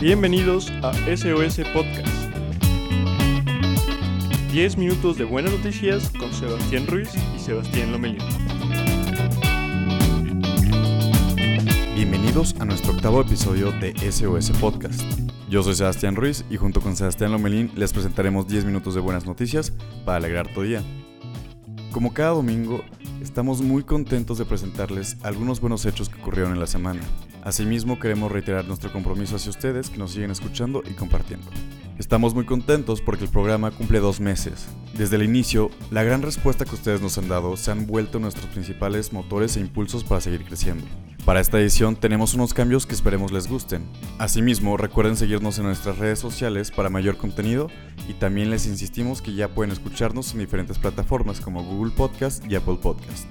Bienvenidos a SOS Podcast. 10 minutos de buenas noticias con Sebastián Ruiz y Sebastián Lomelín. Bienvenidos a nuestro octavo episodio de SOS Podcast. Yo soy Sebastián Ruiz y junto con Sebastián Lomelín les presentaremos 10 minutos de buenas noticias para alegrar tu día. Como cada domingo, estamos muy contentos de presentarles algunos buenos hechos que ocurrieron en la semana. Asimismo, queremos reiterar nuestro compromiso hacia ustedes que nos siguen escuchando y compartiendo. Estamos muy contentos porque el programa cumple dos meses. Desde el inicio, la gran respuesta que ustedes nos han dado se han vuelto nuestros principales motores e impulsos para seguir creciendo. Para esta edición tenemos unos cambios que esperemos les gusten. Asimismo, recuerden seguirnos en nuestras redes sociales para mayor contenido y también les insistimos que ya pueden escucharnos en diferentes plataformas como Google Podcast y Apple Podcast.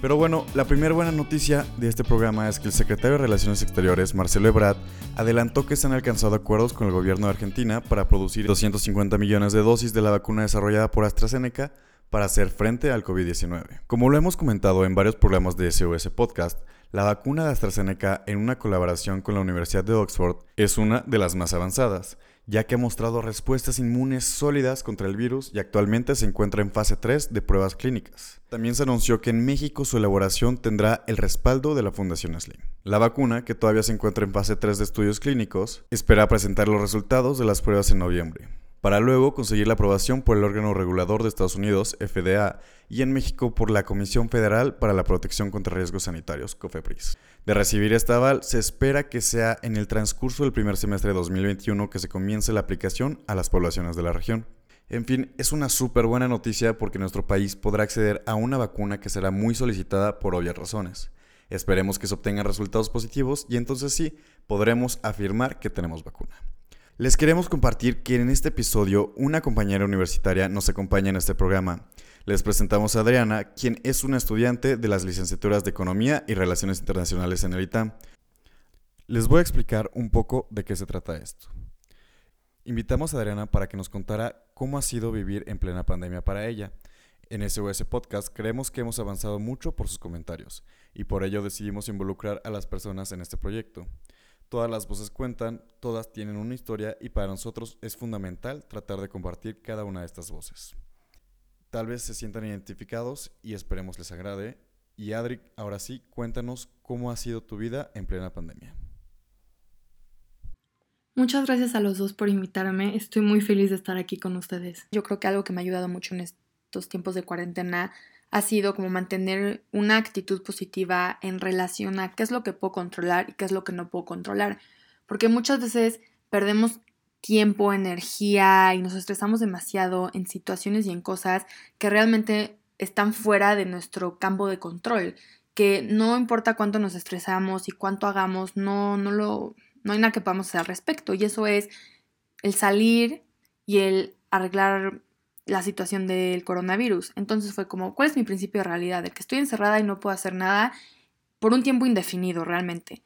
Pero bueno, la primera buena noticia de este programa es que el secretario de Relaciones Exteriores, Marcelo Ebrard, adelantó que se han alcanzado acuerdos con el gobierno de Argentina para producir 250 millones de dosis de la vacuna desarrollada por AstraZeneca para hacer frente al COVID-19. Como lo hemos comentado en varios programas de SOS Podcast, la vacuna de AstraZeneca en una colaboración con la Universidad de Oxford es una de las más avanzadas ya que ha mostrado respuestas inmunes sólidas contra el virus y actualmente se encuentra en fase 3 de pruebas clínicas. También se anunció que en México su elaboración tendrá el respaldo de la Fundación Slim. La vacuna, que todavía se encuentra en fase 3 de estudios clínicos, espera presentar los resultados de las pruebas en noviembre para luego conseguir la aprobación por el órgano regulador de Estados Unidos, FDA, y en México por la Comisión Federal para la Protección contra Riesgos Sanitarios, COFEPRIS. De recibir esta aval, se espera que sea en el transcurso del primer semestre de 2021 que se comience la aplicación a las poblaciones de la región. En fin, es una súper buena noticia porque nuestro país podrá acceder a una vacuna que será muy solicitada por obvias razones. Esperemos que se obtengan resultados positivos y entonces sí, podremos afirmar que tenemos vacuna. Les queremos compartir que en este episodio una compañera universitaria nos acompaña en este programa. Les presentamos a Adriana, quien es una estudiante de las licenciaturas de Economía y Relaciones Internacionales en el ITAM. Les voy a explicar un poco de qué se trata esto. Invitamos a Adriana para que nos contara cómo ha sido vivir en plena pandemia para ella. En SOS Podcast creemos que hemos avanzado mucho por sus comentarios y por ello decidimos involucrar a las personas en este proyecto. Todas las voces cuentan, todas tienen una historia y para nosotros es fundamental tratar de compartir cada una de estas voces. Tal vez se sientan identificados y esperemos les agrade. Y Adri, ahora sí, cuéntanos cómo ha sido tu vida en plena pandemia. Muchas gracias a los dos por invitarme. Estoy muy feliz de estar aquí con ustedes. Yo creo que algo que me ha ayudado mucho en estos tiempos de cuarentena ha sido como mantener una actitud positiva en relación a qué es lo que puedo controlar y qué es lo que no puedo controlar. Porque muchas veces perdemos tiempo, energía y nos estresamos demasiado en situaciones y en cosas que realmente están fuera de nuestro campo de control, que no importa cuánto nos estresamos y cuánto hagamos, no no lo no hay nada que podamos hacer al respecto y eso es el salir y el arreglar la situación del coronavirus. Entonces fue como, ¿cuál es mi principio de realidad? De que estoy encerrada y no puedo hacer nada por un tiempo indefinido realmente.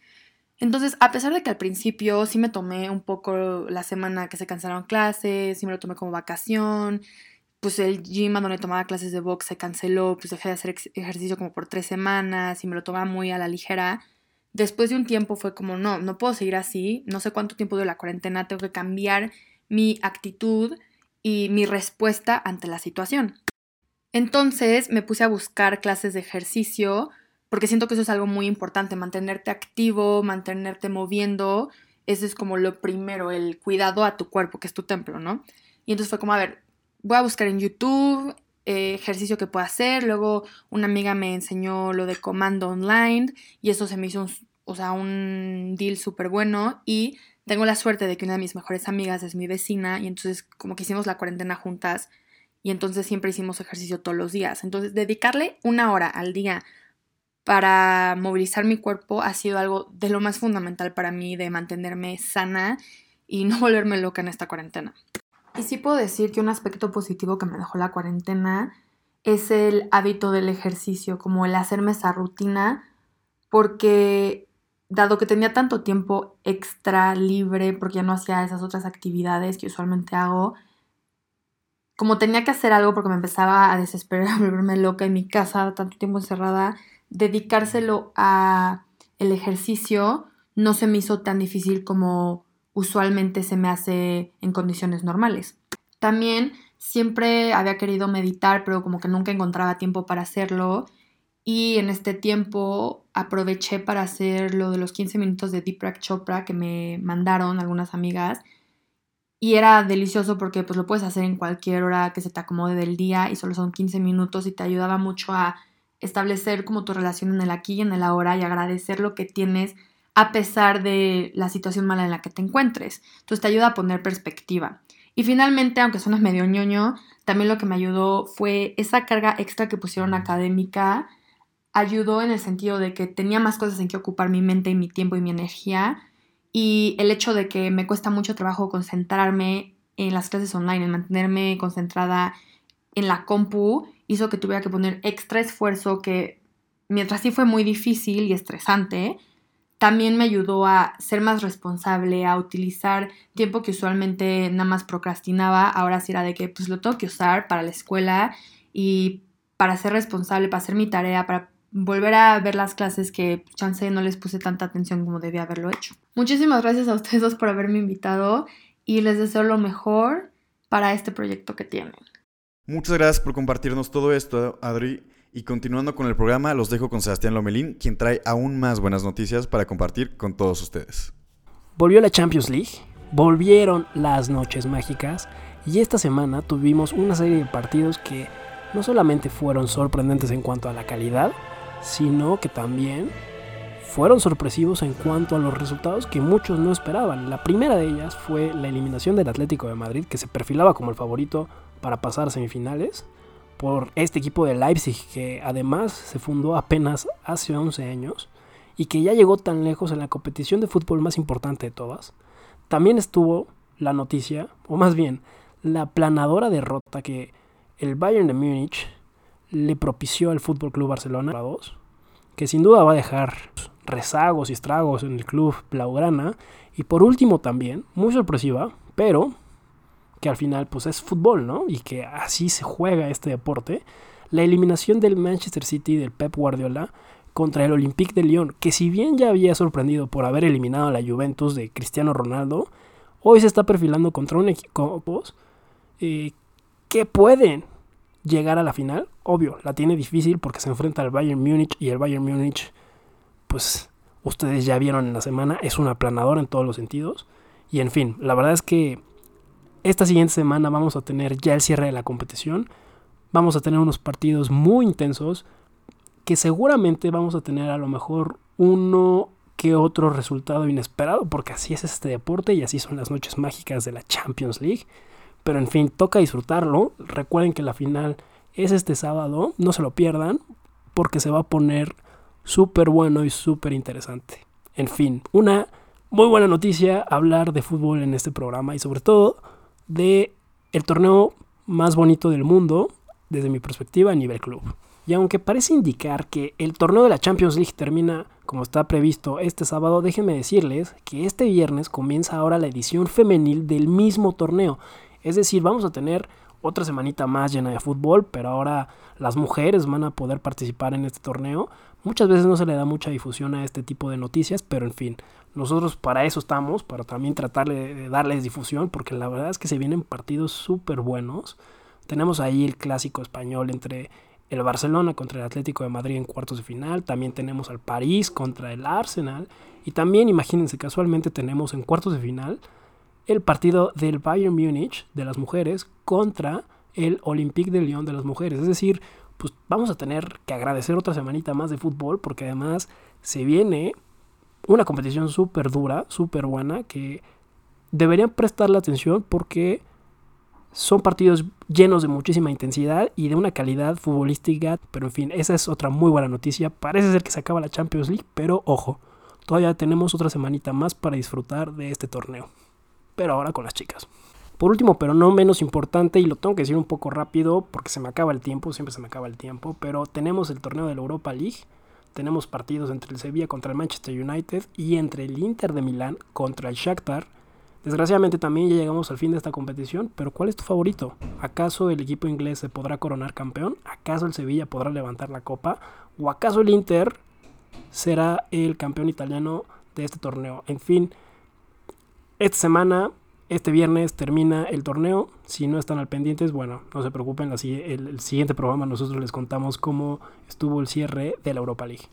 Entonces, a pesar de que al principio sí me tomé un poco la semana que se cancelaron clases, sí me lo tomé como vacación, pues el gym donde tomaba clases de box se canceló, pues dejé de hacer ejercicio como por tres semanas y me lo tomaba muy a la ligera. Después de un tiempo fue como, no, no puedo seguir así, no sé cuánto tiempo de la cuarentena, tengo que cambiar mi actitud y mi respuesta ante la situación. Entonces me puse a buscar clases de ejercicio porque siento que eso es algo muy importante, mantenerte activo, mantenerte moviendo, eso es como lo primero, el cuidado a tu cuerpo, que es tu templo, ¿no? Y entonces fue como, a ver, voy a buscar en YouTube eh, ejercicio que puedo hacer, luego una amiga me enseñó lo de comando online y eso se me hizo un, o sea, un deal súper bueno y tengo la suerte de que una de mis mejores amigas es mi vecina y entonces como que hicimos la cuarentena juntas y entonces siempre hicimos ejercicio todos los días. Entonces dedicarle una hora al día para movilizar mi cuerpo ha sido algo de lo más fundamental para mí de mantenerme sana y no volverme loca en esta cuarentena. Y sí puedo decir que un aspecto positivo que me dejó la cuarentena es el hábito del ejercicio, como el hacerme esa rutina, porque dado que tenía tanto tiempo extra libre porque ya no hacía esas otras actividades que usualmente hago, como tenía que hacer algo porque me empezaba a desesperar, a volverme loca en mi casa, tanto tiempo encerrada, dedicárselo a el ejercicio no se me hizo tan difícil como usualmente se me hace en condiciones normales. También siempre había querido meditar, pero como que nunca encontraba tiempo para hacerlo. Y en este tiempo aproveché para hacer lo de los 15 minutos de Deepak Chopra que me mandaron algunas amigas. Y era delicioso porque pues lo puedes hacer en cualquier hora que se te acomode del día y solo son 15 minutos y te ayudaba mucho a establecer como tu relación en el aquí y en el ahora y agradecer lo que tienes a pesar de la situación mala en la que te encuentres. Entonces te ayuda a poner perspectiva. Y finalmente, aunque suena medio ñoño, también lo que me ayudó fue esa carga extra que pusieron académica ayudó en el sentido de que tenía más cosas en que ocupar mi mente y mi tiempo y mi energía. Y el hecho de que me cuesta mucho trabajo concentrarme en las clases online, en mantenerme concentrada en la compu, hizo que tuviera que poner extra esfuerzo que mientras sí fue muy difícil y estresante, también me ayudó a ser más responsable, a utilizar tiempo que usualmente nada más procrastinaba, ahora sí era de que pues lo tengo que usar para la escuela y para ser responsable, para hacer mi tarea, para volver a ver las clases que chance no les puse tanta atención como debía haberlo hecho. Muchísimas gracias a ustedes dos por haberme invitado y les deseo lo mejor para este proyecto que tienen. Muchas gracias por compartirnos todo esto, Adri. Y continuando con el programa, los dejo con Sebastián Lomelín, quien trae aún más buenas noticias para compartir con todos ustedes. Volvió la Champions League, volvieron las noches mágicas y esta semana tuvimos una serie de partidos que no solamente fueron sorprendentes en cuanto a la calidad, sino que también fueron sorpresivos en cuanto a los resultados que muchos no esperaban. La primera de ellas fue la eliminación del Atlético de Madrid, que se perfilaba como el favorito para pasar a semifinales, por este equipo de Leipzig, que además se fundó apenas hace 11 años y que ya llegó tan lejos en la competición de fútbol más importante de todas. También estuvo la noticia, o más bien, la planadora derrota que el Bayern de Múnich le propició al Fútbol Club Barcelona 2, que sin duda va a dejar rezagos y estragos en el club blaugrana. Y por último también, muy sorpresiva, pero que al final pues es fútbol, ¿no? Y que así se juega este deporte. La eliminación del Manchester City del Pep Guardiola contra el Olympique de Lyon, que si bien ya había sorprendido por haber eliminado a la Juventus de Cristiano Ronaldo, hoy se está perfilando contra un equipo eh, que pueden llegar a la final. Obvio, la tiene difícil porque se enfrenta al Bayern Múnich y el Bayern Múnich, pues ustedes ya vieron en la semana, es un aplanador en todos los sentidos. Y en fin, la verdad es que esta siguiente semana vamos a tener ya el cierre de la competición. Vamos a tener unos partidos muy intensos que seguramente vamos a tener a lo mejor uno que otro resultado inesperado, porque así es este deporte y así son las noches mágicas de la Champions League. Pero en fin, toca disfrutarlo. Recuerden que la final es este sábado, no se lo pierdan, porque se va a poner súper bueno y súper interesante. En fin, una muy buena noticia hablar de fútbol en este programa y sobre todo de el torneo más bonito del mundo desde mi perspectiva a nivel club. Y aunque parece indicar que el torneo de la Champions League termina como está previsto este sábado, déjenme decirles que este viernes comienza ahora la edición femenil del mismo torneo. Es decir, vamos a tener otra semanita más llena de fútbol, pero ahora las mujeres van a poder participar en este torneo. Muchas veces no se le da mucha difusión a este tipo de noticias, pero en fin, nosotros para eso estamos, para también tratar de darles difusión, porque la verdad es que se vienen partidos súper buenos. Tenemos ahí el clásico español entre el Barcelona contra el Atlético de Madrid en cuartos de final, también tenemos al París contra el Arsenal y también imagínense casualmente tenemos en cuartos de final el partido del Bayern Múnich de las mujeres contra el Olympique de Lyon de las mujeres. Es decir, pues vamos a tener que agradecer otra semanita más de fútbol porque además se viene una competición súper dura, súper buena, que deberían prestarle atención porque son partidos llenos de muchísima intensidad y de una calidad futbolística, pero en fin, esa es otra muy buena noticia. Parece ser que se acaba la Champions League, pero ojo, todavía tenemos otra semanita más para disfrutar de este torneo pero ahora con las chicas. Por último, pero no menos importante, y lo tengo que decir un poco rápido porque se me acaba el tiempo, siempre se me acaba el tiempo, pero tenemos el torneo de la Europa League, tenemos partidos entre el Sevilla contra el Manchester United y entre el Inter de Milán contra el Shakhtar. Desgraciadamente también ya llegamos al fin de esta competición, pero ¿cuál es tu favorito? ¿Acaso el equipo inglés se podrá coronar campeón? ¿Acaso el Sevilla podrá levantar la copa? ¿O acaso el Inter será el campeón italiano de este torneo? En fin, Esta semana, este viernes, termina el torneo. Si no están al pendientes, bueno, no se preocupen. El, el siguiente programa nosotros les contamos cómo estuvo el cierre de la Europa League.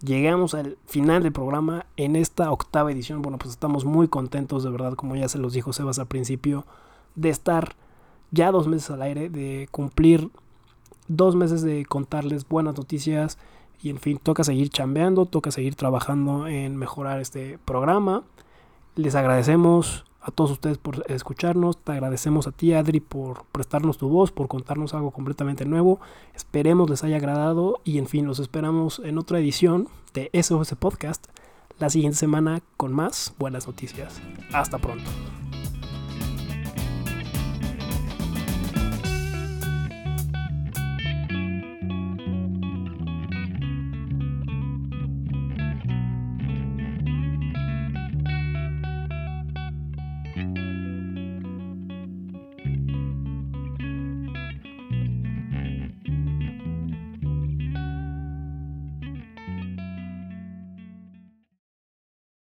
Llegamos al final del programa en esta octava edición. Bueno, pues estamos muy contentos, de verdad, como ya se los dijo Sebas al principio, de estar ya dos meses al aire, de cumplir dos meses de contarles buenas noticias. Y en fin, toca seguir chambeando, toca seguir trabajando en mejorar este programa. Les agradecemos a todos ustedes por escucharnos. Te agradecemos a ti, Adri, por prestarnos tu voz, por contarnos algo completamente nuevo. Esperemos les haya agradado y en fin, los esperamos en otra edición de SOS Podcast la siguiente semana con más buenas noticias. Hasta pronto.